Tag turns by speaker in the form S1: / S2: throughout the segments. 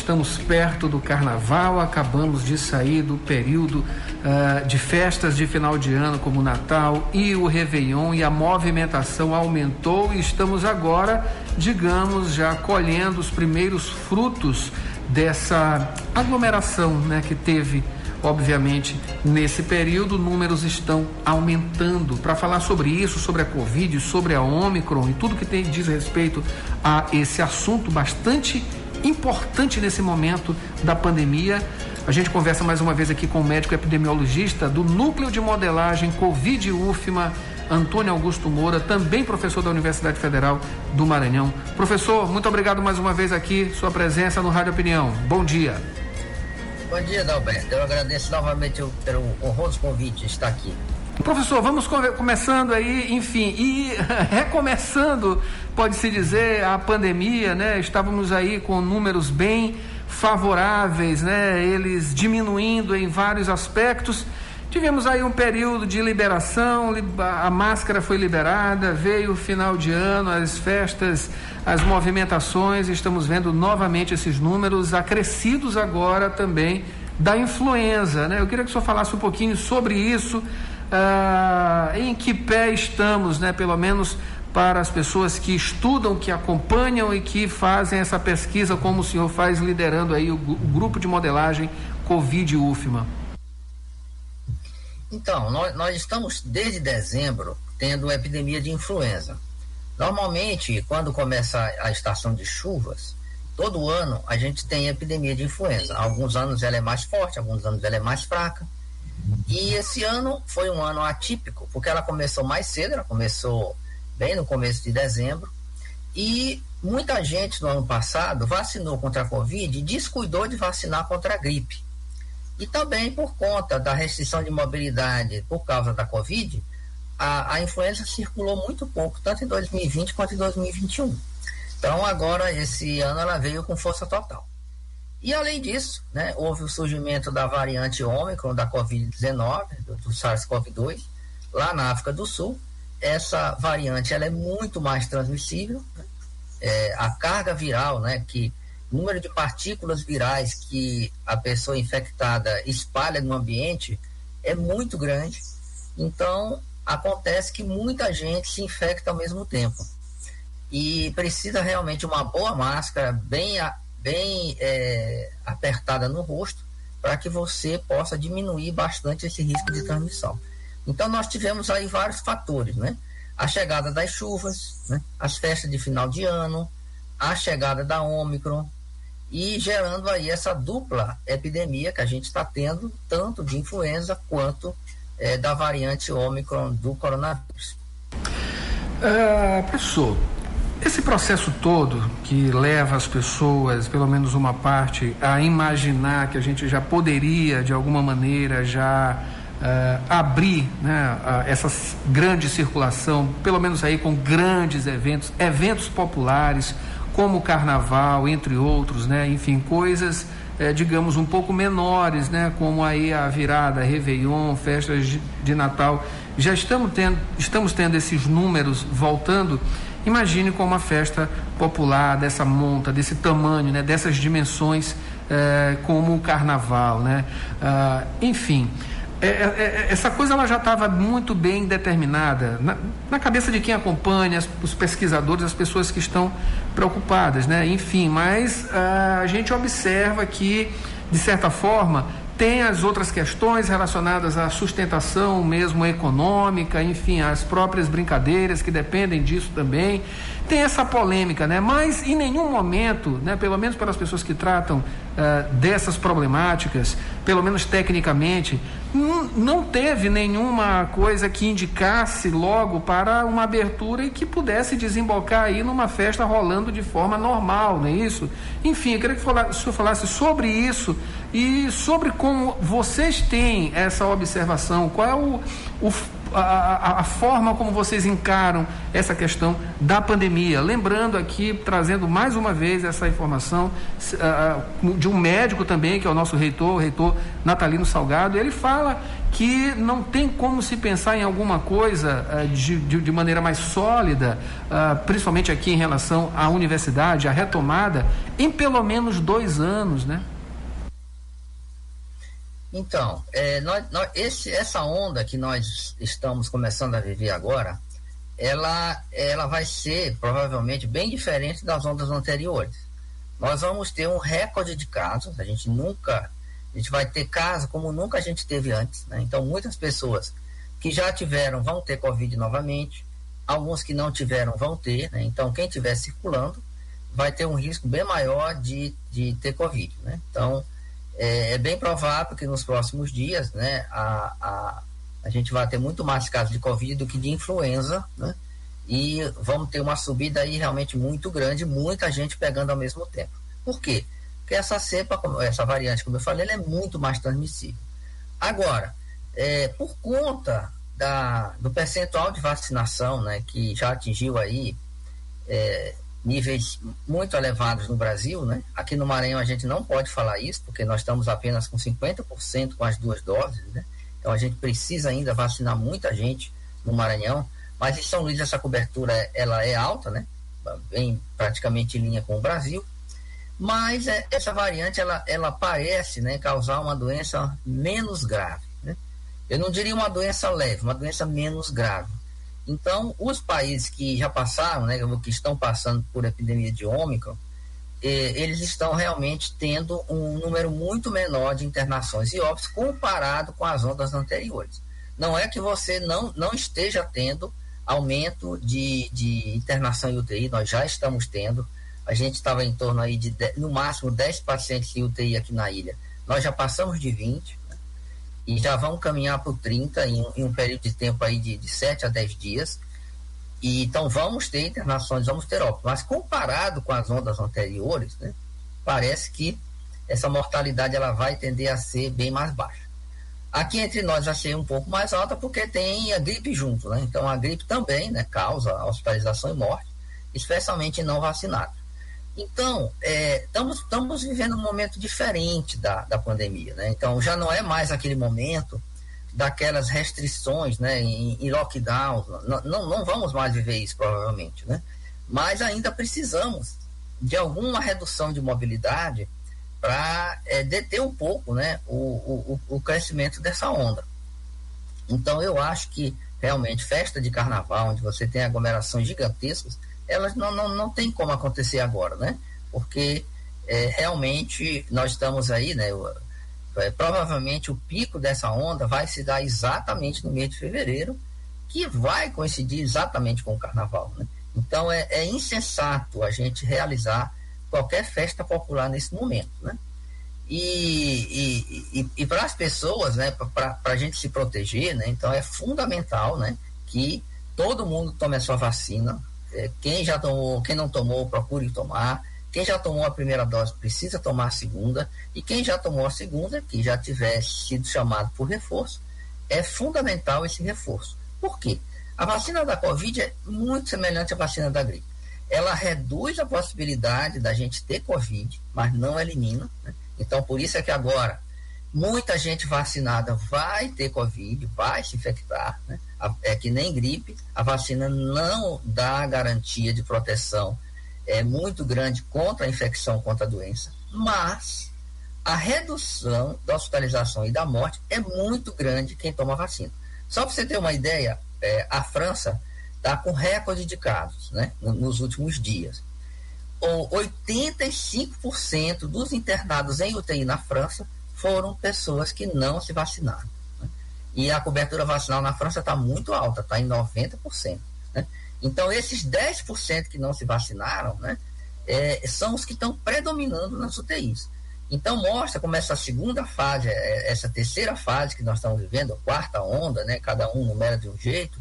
S1: estamos perto do carnaval, acabamos de sair do período uh, de festas de final de ano, como o Natal e o Réveillon, e a movimentação aumentou e estamos agora, digamos, já colhendo os primeiros frutos dessa aglomeração né, que teve obviamente, nesse período, números estão aumentando. Para falar sobre isso, sobre a Covid, sobre a Omicron e tudo que tem, diz respeito a esse assunto bastante importante nesse momento da pandemia. A gente conversa mais uma vez aqui com o médico epidemiologista do Núcleo de Modelagem Covid UFMA, Antônio Augusto Moura, também professor da Universidade Federal do Maranhão. Professor, muito obrigado mais uma vez aqui, sua presença no Rádio Opinião. Bom dia.
S2: Bom dia, Dalberto. Eu agradeço novamente pelo honroso convite de estar aqui.
S1: Professor, vamos começando aí, enfim, e recomeçando, pode-se dizer, a pandemia, né? Estávamos aí com números bem favoráveis, né? Eles diminuindo em vários aspectos. Tivemos aí um período de liberação, a máscara foi liberada, veio o final de ano, as festas, as movimentações, estamos vendo novamente esses números acrescidos agora também da influenza, né? Eu queria que o senhor falasse um pouquinho sobre isso, uh, em que pé estamos, né? Pelo menos para as pessoas que estudam, que acompanham e que fazem essa pesquisa, como o senhor faz liderando aí o, o grupo de modelagem Covid-UFMA.
S2: Então, nós, nós estamos desde dezembro tendo epidemia de influenza. Normalmente, quando começa a estação de chuvas, todo ano a gente tem epidemia de influenza. Alguns anos ela é mais forte, alguns anos ela é mais fraca. E esse ano foi um ano atípico, porque ela começou mais cedo, ela começou bem no começo de dezembro. E muita gente no ano passado vacinou contra a Covid e descuidou de vacinar contra a gripe. E também por conta da restrição de mobilidade por causa da Covid, a, a influenza circulou muito pouco, tanto em 2020 quanto em 2021. Então, agora, esse ano, ela veio com força total. E, além disso, né, houve o surgimento da variante Ômicron da Covid-19, do, do SARS-CoV-2, lá na África do Sul. Essa variante ela é muito mais transmissível. Né? É, a carga viral, né, que número de partículas virais que a pessoa infectada espalha no ambiente é muito grande. Então, acontece que muita gente se infecta ao mesmo tempo. E precisa realmente uma boa máscara, bem, bem é, apertada no rosto, para que você possa diminuir bastante esse risco de transmissão. Então, nós tivemos aí vários fatores, né? A chegada das chuvas, né? as festas de final de ano, a chegada da Ômicron, e gerando aí essa dupla epidemia que a gente está tendo, tanto de influenza quanto é, da variante Ômicron do coronavírus.
S1: Uh, professor, esse processo todo que leva as pessoas, pelo menos uma parte, a imaginar que a gente já poderia, de alguma maneira, já uh, abrir né, uh, essa grande circulação, pelo menos aí com grandes eventos, eventos populares, como o carnaval, entre outros, né? Enfim, coisas, é, digamos, um pouco menores, né? Como aí a virada, Réveillon, festas de, de Natal. Já estamos tendo, estamos tendo esses números voltando. Imagine com uma festa popular dessa monta, desse tamanho, né? Dessas dimensões, é, como o carnaval, né? Ah, enfim. É, é, é, essa coisa ela já estava muito bem determinada na, na, cabeça de quem acompanha, as, os pesquisadores, as pessoas que estão preocupadas, né? Enfim, mas uh, a gente observa que, de certa forma, tem as outras questões relacionadas à sustentação mesmo econômica, enfim, as próprias brincadeiras que dependem disso também. Tem essa polêmica, né? Mas em nenhum momento, né, pelo menos para as pessoas que tratam uh, dessas problemáticas, pelo menos tecnicamente, não teve nenhuma coisa que indicasse logo para uma abertura e que pudesse desembocar aí numa festa rolando de forma normal, não é isso? Enfim, eu queria que o senhor falasse sobre isso e sobre como vocês têm essa observação, qual é o, o, a, a, forma como vocês encaram essa questão da pandemia. Lembrando aqui, trazendo mais uma vez essa informação uh, de um médico também, que é o nosso reitor, o reitor Natalino Salgado, ele fala que não tem como se pensar em alguma coisa uh, de, de, de, maneira mais sólida, uh, principalmente aqui em relação à universidade, à retomada, em pelo menos dois anos, né?
S2: Então, é, nós, nós, esse, essa onda que nós estamos começando a viver agora, ela, ela vai ser provavelmente bem diferente das ondas anteriores. Nós vamos ter um recorde de casos, a gente nunca, a gente vai ter casos como nunca a gente teve antes. Né? Então, muitas pessoas que já tiveram vão ter Covid novamente, alguns que não tiveram vão ter, né? então quem estiver circulando vai ter um risco bem maior de, de ter Covid. Né? Então, é, é, bem provável que nos próximos dias, né, a, a, a gente vai ter muito mais casos de Covid do que de influenza, né? E vamos ter uma subida aí realmente muito grande, muita gente pegando ao mesmo tempo. Por quê? Porque essa cepa, essa variante, como eu falei, ela é muito mais transmissível. Agora, é, por conta da, do percentual de vacinação, né, que já atingiu aí é, níveis muito elevados no Brasil, né? Aqui no Maranhão a gente não pode falar isso, porque nós estamos apenas com 50% com as duas doses, né? Então a gente precisa ainda vacinar muita gente no Maranhão, mas em São Luís essa cobertura ela é alta, né? Bem praticamente em linha com o Brasil. Mas é, essa variante ela, ela parece, né, causar uma doença menos grave, né? Eu não diria uma doença leve, uma doença menos grave então, os países que já passaram, né, que estão passando por epidemia de Ômicron, eh, eles estão realmente tendo um número muito menor de internações e óbitos comparado com as ondas anteriores. Não é que você não, não esteja tendo aumento de, de internação em UTI, nós já estamos tendo. A gente estava em torno aí de, no máximo, 10 pacientes em UTI aqui na ilha. Nós já passamos de 20 e já vão caminhar para o 30 em, em, um período de tempo aí de, de 7 a 10 dias. E, então vamos ter internações, vamos ter óbito. Mas comparado com as ondas anteriores, né, parece que essa mortalidade ela vai tender a ser bem mais baixa. Aqui entre nós ser um pouco mais alta porque tem a gripe junto, né? Então a gripe também né, causa hospitalização e morte, especialmente não vacinados. Então, é, estamos, estamos vivendo um momento diferente da, da pandemia, né? Então, já não é mais aquele momento daquelas restrições, né, em, em lockdown, não, não, vamos mais viver isso, provavelmente, né? Mas ainda precisamos de alguma redução de mobilidade para é, deter um pouco, né, o, o, o crescimento dessa onda. Então, eu acho que realmente festa de carnaval, onde você tem aglomerações gigantescas, elas não, não, não tem como acontecer agora, né? Porque é, realmente nós estamos aí, né? É, provavelmente o pico dessa onda vai se dar exatamente no mês de fevereiro, que vai coincidir exatamente com o carnaval, né? Então é, é insensato a gente realizar qualquer festa popular nesse momento, né? E, e, e, e para as pessoas, né, para a gente se proteger, né, então é fundamental né, que todo mundo tome a sua vacina, quem já tomou, quem não tomou, procure tomar. Quem já tomou a primeira dose precisa tomar a segunda. E quem já tomou a segunda, que já tiver sido chamado por reforço, é fundamental esse reforço. Por quê? A vacina da Covid é muito semelhante à vacina da gripe. Ela reduz a possibilidade da gente ter Covid, mas não elimina. Né? Então, por isso é que agora muita gente vacinada vai ter Covid, vai se infectar. Né? é que nem gripe, a vacina não dá garantia de proteção é muito grande contra a infecção, contra a doença, mas a redução da hospitalização e da morte é muito grande quem toma vacina. Só para você ter uma ideia, é, a França está com recorde de casos né, nos últimos dias. 85% dos internados em UTI na França foram pessoas que não se vacinaram. E a cobertura vacinal na França está muito alta, está em 90%. Né? Então, esses 10% que não se vacinaram né, é, são os que estão predominando nas UTIs. Então, mostra como essa segunda fase, é, essa terceira fase que nós estamos vivendo, a quarta onda, né, cada um numera de um jeito,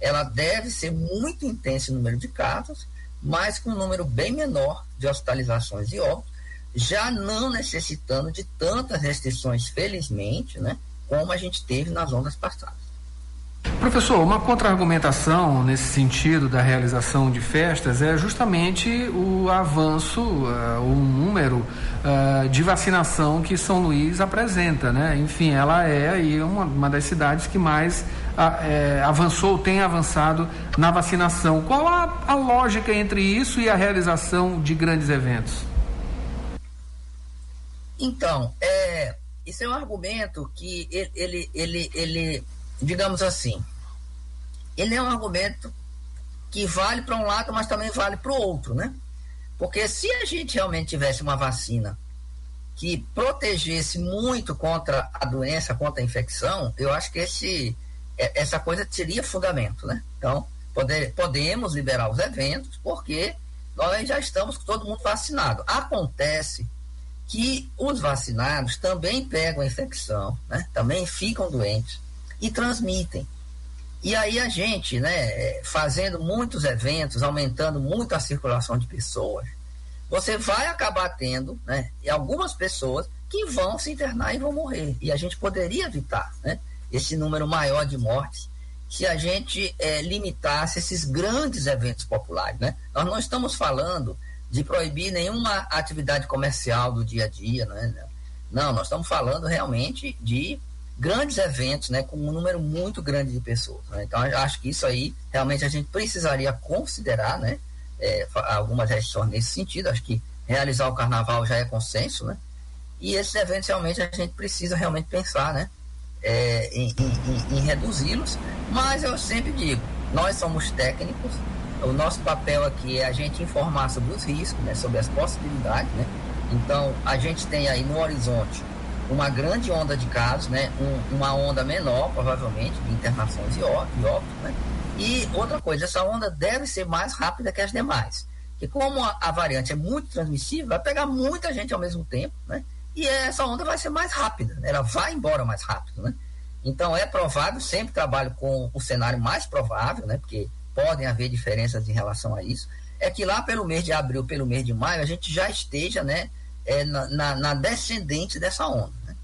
S2: ela deve ser muito intensa em número de casos, mas com um número bem menor de hospitalizações e óbitos, já não necessitando de tantas restrições, felizmente, né? como a gente teve nas ondas passadas.
S1: Professor, uma contra-argumentação nesse sentido da realização de festas é justamente o avanço, uh, o número uh, de vacinação que São Luís apresenta, né? Enfim, ela é aí uma, uma das cidades que mais é, avançou, tem avançado na vacinação. Qual a, a lógica entre isso e a realização de grandes eventos?
S2: Então, é, isso é um argumento que ele, ele, ele, ele digamos assim, ele é um argumento que vale para um lado, mas também vale para o outro, né? Porque se a gente realmente tivesse uma vacina que protegesse muito contra a doença, contra a infecção, eu acho que esse, é, essa coisa teria fundamento, né? Então, poder, podemos liberar os eventos, porque nós já estamos com todo mundo vacinado. Acontece que os vacinados também pegam a infecção, né? também ficam doentes e transmitem. E aí a gente, né, fazendo muitos eventos, aumentando muito a circulação de pessoas, você vai acabar tendo, né, algumas pessoas que vão se internar e vão morrer. E a gente poderia evitar, né, esse número maior de mortes se a gente é, limitasse esses grandes eventos populares, né? Nós não estamos falando de proibir nenhuma atividade comercial do dia a dia, né? Não, nós estamos falando realmente de grandes eventos, né, com um número muito grande de pessoas. Né? Então, acho que isso aí realmente a gente precisaria considerar, né, é, algumas restrições nesse sentido. Acho que realizar o carnaval já é consenso, né? E esses eventos realmente a gente precisa realmente pensar, né, é, em, em, em reduzi-los. Mas eu sempre digo, nós somos técnicos. O nosso papel aqui é a gente informar sobre os riscos, né, sobre as possibilidades, né? Então, a gente tem aí no horizonte uma grande onda de casos, né? Um, uma onda menor, provavelmente, de internações e óbitos, né? E outra coisa, essa onda deve ser mais rápida que as demais. Porque como a, a, variante é muito transmissível, vai pegar muita gente ao mesmo tempo, né? E essa onda vai ser mais rápida, né? ela vai embora mais rápido, né? Então é provável, sempre trabalho com o cenário mais provável, né? Porque podem haver diferenças em relação a isso, é que lá pelo mês de abril, pelo mês de maio, a gente já esteja, né? É, na, na, descendente dessa onda.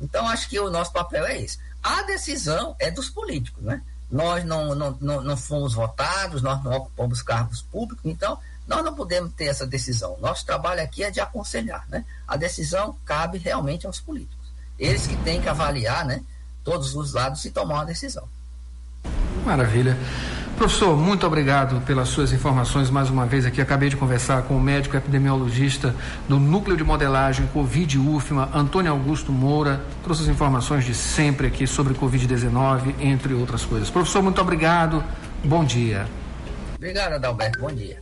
S2: Então, acho que o nosso papel é esse. A decisão é dos políticos, né? Nós não, não, não, não fomos votados, nós não ocupamos cargos públicos, então nós não podemos ter essa decisão. Nosso trabalho aqui é de aconselhar, né? A decisão cabe realmente aos políticos. Eles que têm que avaliar, né? Todos os lados e tomar uma decisão.
S1: Maravilha. Professor, muito obrigado pelas suas informações mais uma vez aqui. Acabei de conversar com o médico epidemiologista do Núcleo de Modelagem Covid UFMA, Antônio Augusto Moura. Trouxe as informações de sempre aqui sobre Covid-19, entre outras coisas. Professor, muito obrigado. Bom dia.
S2: Obrigado, Adalberto. Bom dia.